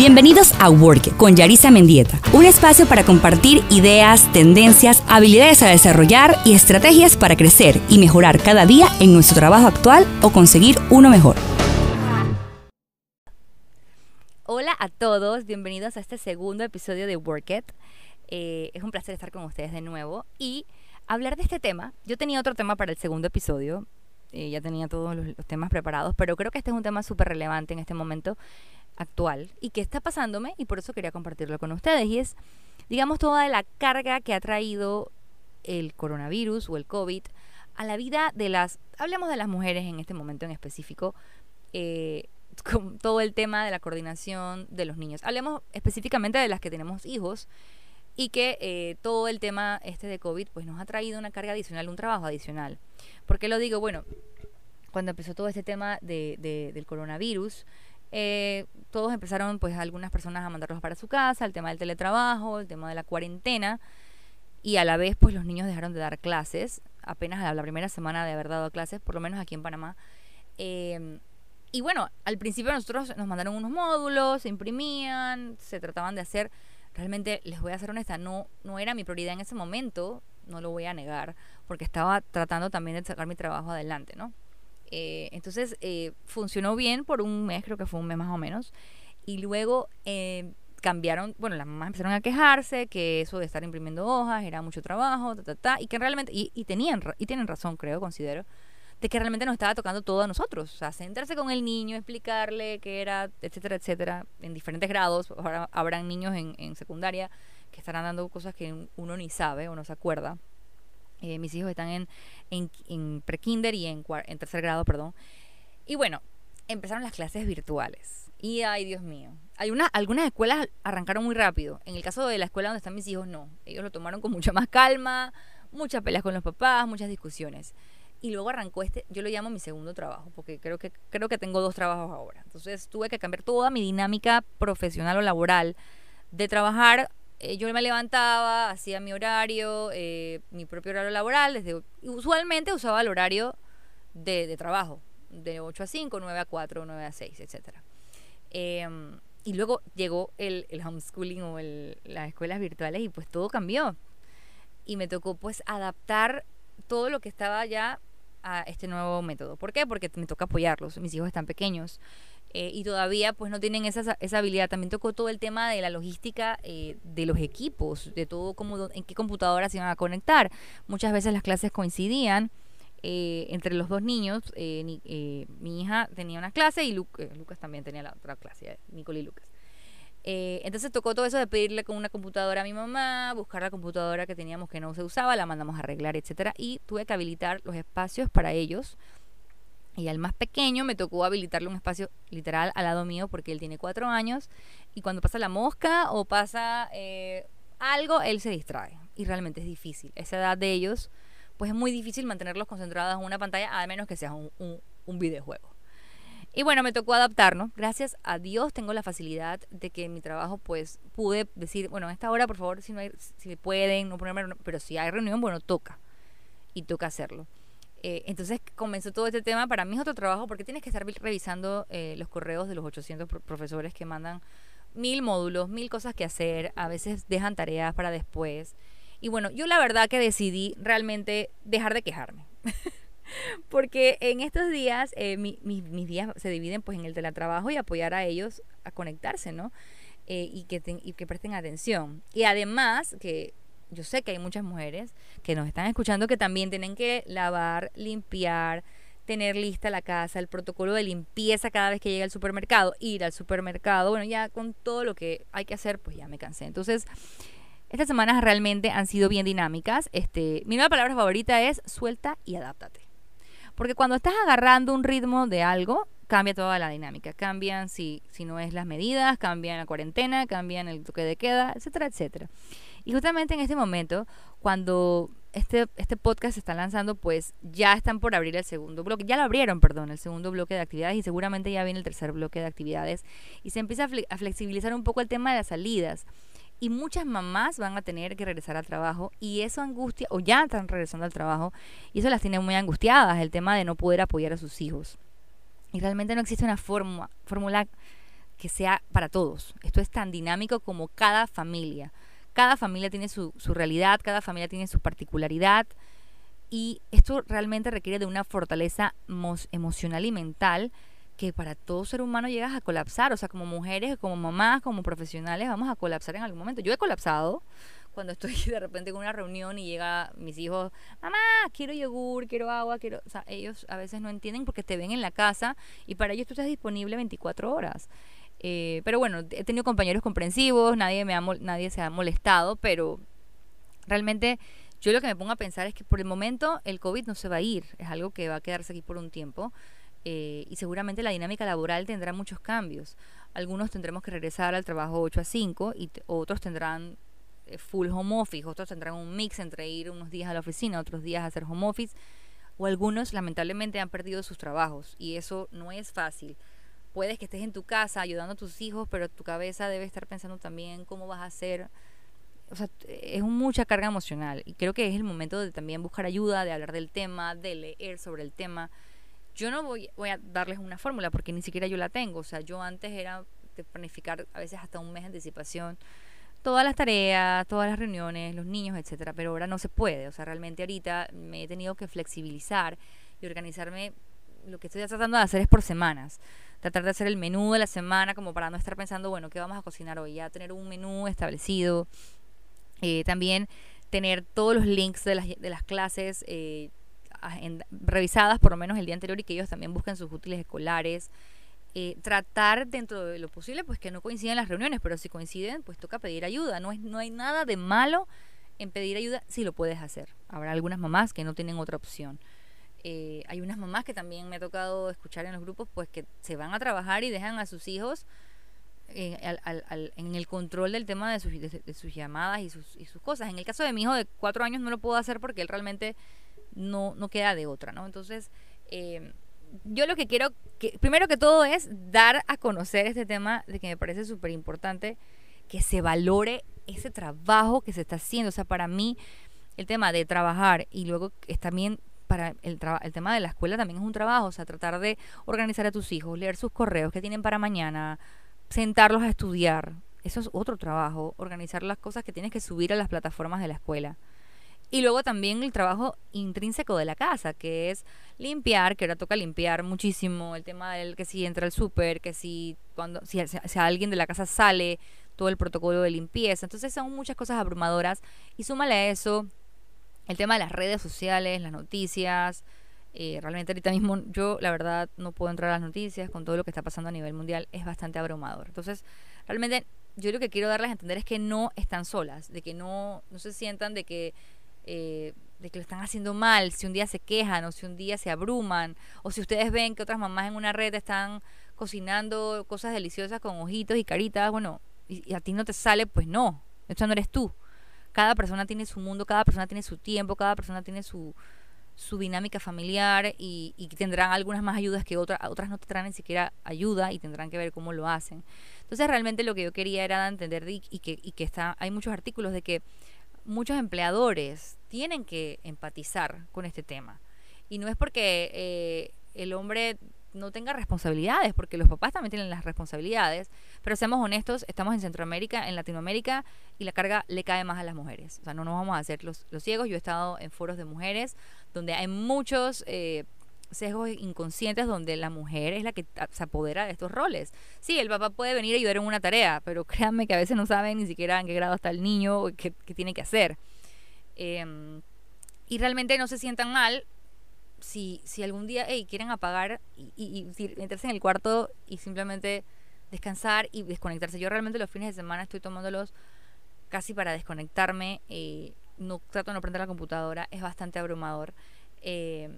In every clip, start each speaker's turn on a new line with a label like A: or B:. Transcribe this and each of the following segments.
A: Bienvenidos a Work con Yarisa Mendieta, un espacio para compartir ideas, tendencias, habilidades a desarrollar y estrategias para crecer y mejorar cada día en nuestro trabajo actual o conseguir uno mejor. Hola a todos, bienvenidos a este segundo episodio de Work It. Eh, es un placer estar con ustedes de nuevo y hablar de este tema. Yo tenía otro tema para el segundo episodio, eh, ya tenía todos los, los, temas preparados, pero creo que este es un tema súper relevante en este momento actual y que está pasándome y por eso quería compartirlo con ustedes. Y es, digamos, toda la carga que ha traído el coronavirus o el COVID a la vida de las, hablemos de las mujeres en este momento en específico, eh, con todo el tema de la coordinación de los niños. Hablemos específicamente de las que tenemos hijos y que eh, todo el tema este de COVID pues nos ha traído una carga adicional, un trabajo adicional. ¿Por qué lo digo? Bueno, cuando empezó todo este tema de, del coronavirus, eh, todos empezaron, pues algunas personas a mandarlos para su casa, el tema del teletrabajo, el tema de la cuarentena, y a la vez, pues los niños dejaron de dar clases, apenas a la primera semana de haber dado clases, por lo menos aquí en Panamá. Eh, y bueno, al principio nosotros nos mandaron unos módulos, se imprimían, se trataban de hacer, realmente les voy a ser honesta, no, no era mi prioridad en ese momento, no lo voy a negar, porque estaba tratando también de sacar mi trabajo adelante, ¿no? Eh, entonces eh, funcionó bien por un mes, creo que fue un mes más o menos. Y luego eh, cambiaron, bueno, las mamás empezaron a quejarse que eso de estar imprimiendo hojas era mucho trabajo, ta, ta, ta, y que realmente, y, tenían, y tienen razón, creo, considero, de que realmente nos estaba tocando todo a nosotros. O sea, sentarse con el niño, explicarle qué era, etcétera, etcétera, en diferentes grados. Ahora habrán niños en secundaria que estarán dando cosas que uno ni sabe o no se acuerda. Eh, mis hijos están en, en, en pre-kinder y en, en tercer grado, perdón. Y bueno, empezaron las clases virtuales. Y ay, Dios mío. Hay una, algunas escuelas arrancaron muy rápido. En el caso de la escuela donde están mis hijos, no. Ellos lo tomaron con mucha más calma, muchas peleas con los papás, muchas discusiones. Y luego arrancó este, yo lo llamo mi segundo trabajo, porque creo que, creo que tengo dos trabajos ahora. Entonces tuve que cambiar toda mi dinámica profesional o laboral de trabajar eh, yo me levantaba, hacía mi horario, eh, mi propio horario laboral, desde usualmente usaba el horario de, trabajo, de 8 a 5, 9 a 4, 9 a 6, etc. Eh, y luego llegó el, el homeschooling o el, las escuelas virtuales y pues todo cambió. Y me tocó pues adaptar todo lo que estaba ya a este nuevo método. ¿Por qué? Porque me toca apoyarlos. Mis hijos están pequeños eh, y todavía pues no tienen esa, esa habilidad. También tocó todo el tema de la logística eh, de los equipos, de todo cómo, en qué computadoras se iban a conectar. Muchas veces las clases coincidían eh, entre los dos niños. Eh, mi hija tenía una clase y Lu Lucas también tenía la otra clase, Nicole y Lucas. entonces tocó todo eso de pedirle con una computadora a mi mamá, buscar la computadora que teníamos que no se usaba, la mandamos a arreglar, etcétera, y tuve que habilitar los espacios para ellos y al más pequeño me tocó habilitarle un espacio literal al lado mío porque él tiene cuatro años y cuando pasa la mosca o pasa eh, algo, él se distrae. Y realmente es difícil. Esa edad de ellos, pues es muy difícil mantenerlos concentrados en una pantalla a menos que sea un, un, un videojuego. Y bueno, me tocó adaptarnos. Gracias a Dios tengo la facilidad de que en mi trabajo pues pude decir, bueno, a esta hora por favor, si no hay, si pueden, no ponerme, pero si hay reunión, bueno, toca. Y toca hacerlo. Eh, entonces comenzó todo este tema. Para mí es otro trabajo porque tienes que estar revisando eh, los correos de los 800 pro profesores que mandan mil módulos, mil cosas que hacer. A veces dejan tareas para después. Y bueno, yo la verdad que decidí realmente dejar de quejarme. porque en estos días eh, mi, mi, mis días se dividen pues en el teletrabajo y apoyar a ellos a conectarse, ¿no? Y, que y que presten atención. Y además que yo sé que hay muchas mujeres que nos están escuchando que también tienen que lavar, limpiar, tener lista la casa, el protocolo de limpieza cada vez que llega al supermercado, ir al supermercado, bueno, ya con todo lo que hay que hacer, pues ya me cansé. Entonces, estas semanas realmente han sido bien dinámicas. Este, mi nueva palabra favorita es suelta y adáptate. Porque cuando estás agarrando un ritmo de algo, cambia toda la dinámica. Cambian si, si no es las medidas, cambian la cuarentena, cambian el toque de queda, etcétera, etcétera. Y justamente en este momento, cuando este, este podcast se está lanzando, pues ya están por abrir el segundo bloque, ya lo abrieron, perdón, el segundo bloque de actividades y seguramente ya viene el tercer bloque de actividades y se empieza a, fle a flexibilizar un poco el tema de las salidas. Y muchas mamás van a tener que regresar al trabajo y eso angustia, o ya están regresando al trabajo, y eso las tiene muy angustiadas, el tema de no poder apoyar a sus hijos. Y realmente no existe una fórmula que sea para todos. Esto es tan dinámico como cada familia. Cada familia tiene su, su realidad, cada familia tiene su particularidad y esto realmente requiere de una fortaleza emocional y mental que para todo ser humano llegas a colapsar. O sea, como mujeres, como mamás, como profesionales, vamos a colapsar en algún momento. Yo he colapsado cuando estoy de repente con una reunión y llega mis hijos, mamá, quiero yogur, quiero agua, quiero... O sea, ellos a veces no entienden porque te ven en la casa y para ellos tú estás disponible 24 horas. Eh, pero bueno, he tenido compañeros comprensivos, nadie, me ha, nadie se ha molestado, pero realmente yo lo que me pongo a pensar es que por el momento el COVID no se va a ir, es algo que va a quedarse aquí por un tiempo. Eh, y seguramente la dinámica laboral tendrá muchos cambios. Algunos tendremos que regresar al trabajo 8 a 5 y otros tendrán eh, full home office, otros tendrán un mix entre ir unos días a la oficina, otros días a hacer home office, o algunos lamentablemente han perdido sus trabajos y eso no es fácil. Puedes que estés en tu casa ayudando a tus hijos, pero tu cabeza debe estar pensando también cómo vas a hacer. O sea, es mucha carga emocional y creo que es el momento de también buscar ayuda, de hablar del tema, de leer sobre el tema yo no voy, voy a darles una fórmula porque ni siquiera yo la tengo. O sea, yo antes era de planificar a veces hasta un mes de anticipación todas las tareas, todas las reuniones, los niños, etcétera, pero ahora no se puede. O sea, realmente ahorita me he tenido que flexibilizar y organizarme. Lo que estoy tratando de hacer es por semanas. Tratar de hacer el menú de la semana como para no estar pensando, bueno, ¿qué vamos a cocinar hoy? Ya tener un menú establecido. Eh, también tener todos los links de las, de las clases eh, revisadas por lo menos el día anterior y que ellos también busquen sus útiles escolares. Eh, tratar dentro de lo posible pues que no coincidan las reuniones, pero si coinciden pues toca pedir ayuda. No, es, no hay nada de malo en pedir ayuda si lo puedes hacer. Habrá algunas mamás que no tienen otra opción. Eh, hay unas mamás que también me ha tocado escuchar en los grupos pues que se van a trabajar y dejan a sus hijos eh, en el control del tema de sus, de, sus llamadas y sus, y sus cosas. En el caso de mi hijo de cuatro años no lo puedo hacer porque él realmente no, no queda de otra, ¿no? Entonces, eh, yo lo que quiero, que, primero que todo, es dar a conocer este tema de que me parece súper importante que se valore ese trabajo que se está haciendo. O sea, para mí, el tema de trabajar y luego es también para el, el tema de la escuela también es un trabajo, o sea, tratar de organizar a tus hijos, leer sus correos que tienen para mañana, sentarlos a estudiar. Eso es otro trabajo, organizar las cosas que tienes que subir a las plataformas de la escuela. Y luego también el trabajo intrínseco de la casa, que es limpiar, que ahora toca limpiar muchísimo, el tema del que si entra el súper, que si cuando si, si, alguien de la casa sale, todo el protocolo de limpieza. Entonces son muchas cosas abrumadoras. Y súmale a eso el tema de las redes sociales, las noticias. Eh, realmente ahorita mismo yo la verdad no puedo entrar a las noticias con todo lo que está pasando a nivel mundial. Es bastante abrumador. Entonces realmente yo lo que quiero darles a entender es que no están solas, de que no, no se sientan de que eh, de que lo están haciendo mal, si un día se quejan o si un día se abruman, o si ustedes ven que otras mamás en una red están cocinando cosas deliciosas con ojitos y caritas, bueno, y, a ti no te sale, pues no, esto no eres tú. Cada persona tiene su mundo, cada persona tiene su tiempo, cada persona tiene su, su dinámica familiar y, y, tendrán algunas más ayudas que otras, otras no tendrán ni siquiera ayuda y tendrán que ver cómo lo hacen. Entonces realmente lo que yo quería era entender y, y que, y que está, hay muchos artículos de que muchos empleadores tienen que empatizar con este tema. Y no es porque eh, el hombre no tenga responsabilidades, porque los papás también tienen las responsabilidades, pero seamos honestos, estamos en Centroamérica, en Latinoamérica, y la carga le cae más a las mujeres. O sea, no nos vamos a hacer los, ciegos. Yo he estado en foros de mujeres donde hay muchos eh, sesgos inconscientes donde la mujer es la que se apodera de estos roles. Sí, el papá puede venir a ayudar en una tarea, pero créanme que a veces no saben ni siquiera en qué grado está el niño qué, tiene que hacer. Em, y realmente no se sientan mal si, si algún día quieren apagar y, y, en el cuarto y simplemente descansar y desconectarse. Yo realmente los fines de semana estoy tomándolos casi para desconectarme. Eh, no trato de no prender la computadora, es bastante abrumador. Eh,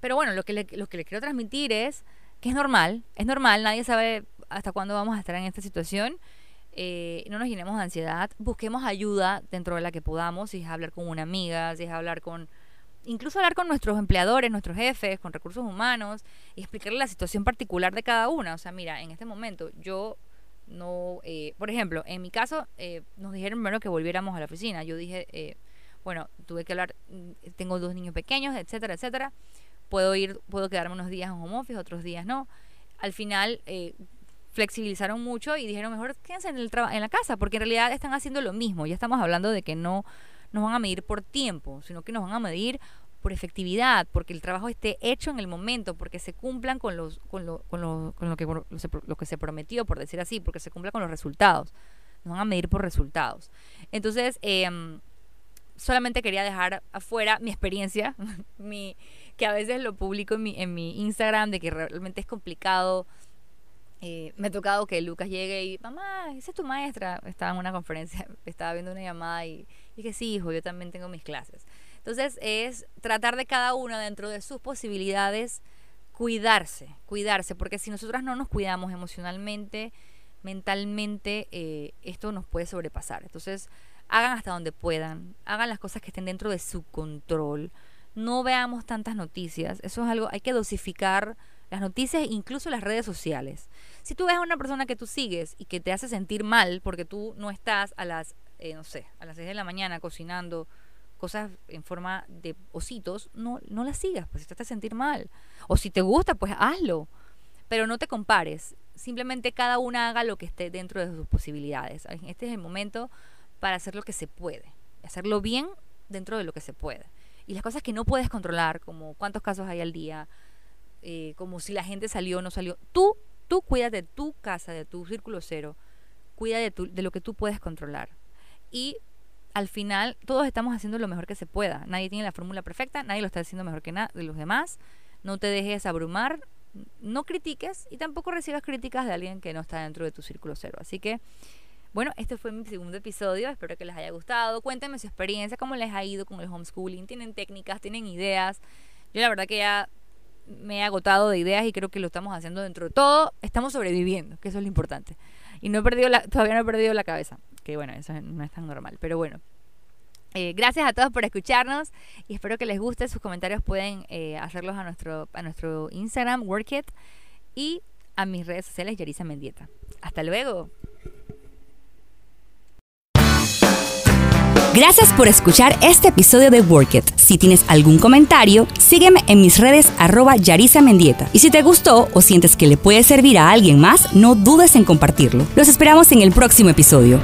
A: pero bueno, lo que, le, lo que le quiero transmitir es que es normal, es normal, nadie sabe hasta cuándo vamos a estar en esta situación. Eh, no nos llenemos de ansiedad, busquemos ayuda dentro de la que podamos, si es hablar con una amiga, si es hablar con, incluso hablar con nuestros empleadores, nuestros jefes, con recursos humanos, y explicarle la situación particular de cada una. O sea, mira, en este momento yo no, eh, por ejemplo, en mi caso, eh, nos dijeron primero que volviéramos a la oficina. Yo dije, bueno, tuve que hablar, mm, tengo dos niños pequeños, etcétera, etcétera puedo ir, puedo quedarme unos días en home office, otros días no. Al final, eh, flexibilizaron mucho y dijeron mejor quédense en, el en la casa, porque en realidad están haciendo lo mismo. Ya estamos hablando de que no nos van a medir por tiempo, sino que nos van a medir por efectividad, porque el trabajo esté hecho en el momento, porque se cumplan con, los, con, lo, con, lo, con lo, que, lo que se prometió, por decir así, porque se cumpla con los resultados. Nos van a medir por resultados. Entonces, eh, solamente quería dejar afuera mi experiencia, mi, que a veces lo publico en mi, en mi Instagram, de que realmente es complicado. Eh, me ha tocado que Lucas llegue y, mamá, esa es tu maestra. Estaba en una conferencia, estaba viendo una llamada y dije, sí, hijo, yo también tengo mis clases. Entonces es tratar de cada uno dentro de sus posibilidades cuidarse, cuidarse, porque si nosotras no nos cuidamos emocionalmente, mentalmente, eh, esto nos puede sobrepasar. Entonces, hagan hasta donde puedan, hagan las cosas que estén dentro de su control, no veamos tantas noticias, eso es algo, hay que dosificar las noticias, incluso las redes sociales. Si tú ves a una persona que tú sigues y que te hace sentir mal porque tú no estás a las, eh, no sé, a las 6 de la mañana cocinando cosas en forma de ositos, no, no las sigas, pues si te hace sentir mal. O si te gusta, pues hazlo. Pero no te compares. Simplemente cada una haga lo que esté dentro de sus posibilidades. Este es el momento para hacer lo que se puede, hacerlo bien dentro de lo que se puede. Y las cosas que no puedes controlar, como cuántos casos hay al día, eh, como si la gente salió o no salió, tú, tú cuida de tu casa, de tu círculo cero, cuida de, tu, de lo que tú puedes controlar. Y al final todos estamos haciendo lo mejor que se pueda. Nadie tiene la fórmula perfecta, nadie lo está haciendo mejor que de los demás. No te dejes abrumar, no critiques y tampoco recibas críticas de alguien que no está dentro de tu círculo cero. Así que bueno, este fue mi segundo episodio, espero que les haya gustado. Cuéntenme su experiencia, cómo les ha ido con el homeschooling. ¿Tienen técnicas? ¿Tienen ideas? Yo la verdad que ya me he agotado de ideas y creo que lo estamos haciendo dentro de todo. Estamos sobreviviendo, que eso es lo importante. Y no he perdido la, todavía no he perdido la cabeza, que bueno, eso no es tan normal, pero bueno. Eh, gracias a todos por escucharnos y espero que les guste. Sus comentarios pueden eh, hacerlos a nuestro, a nuestro Instagram, Workit, y a mis redes sociales, Yarisa Mendieta. Hasta luego.
B: Gracias por escuchar este episodio de Work It. Si tienes algún comentario, sígueme en mis redes arroba Yarisa Mendieta. Y si te gustó o sientes que le puede servir a alguien más, no dudes en compartirlo. Los esperamos en el próximo episodio.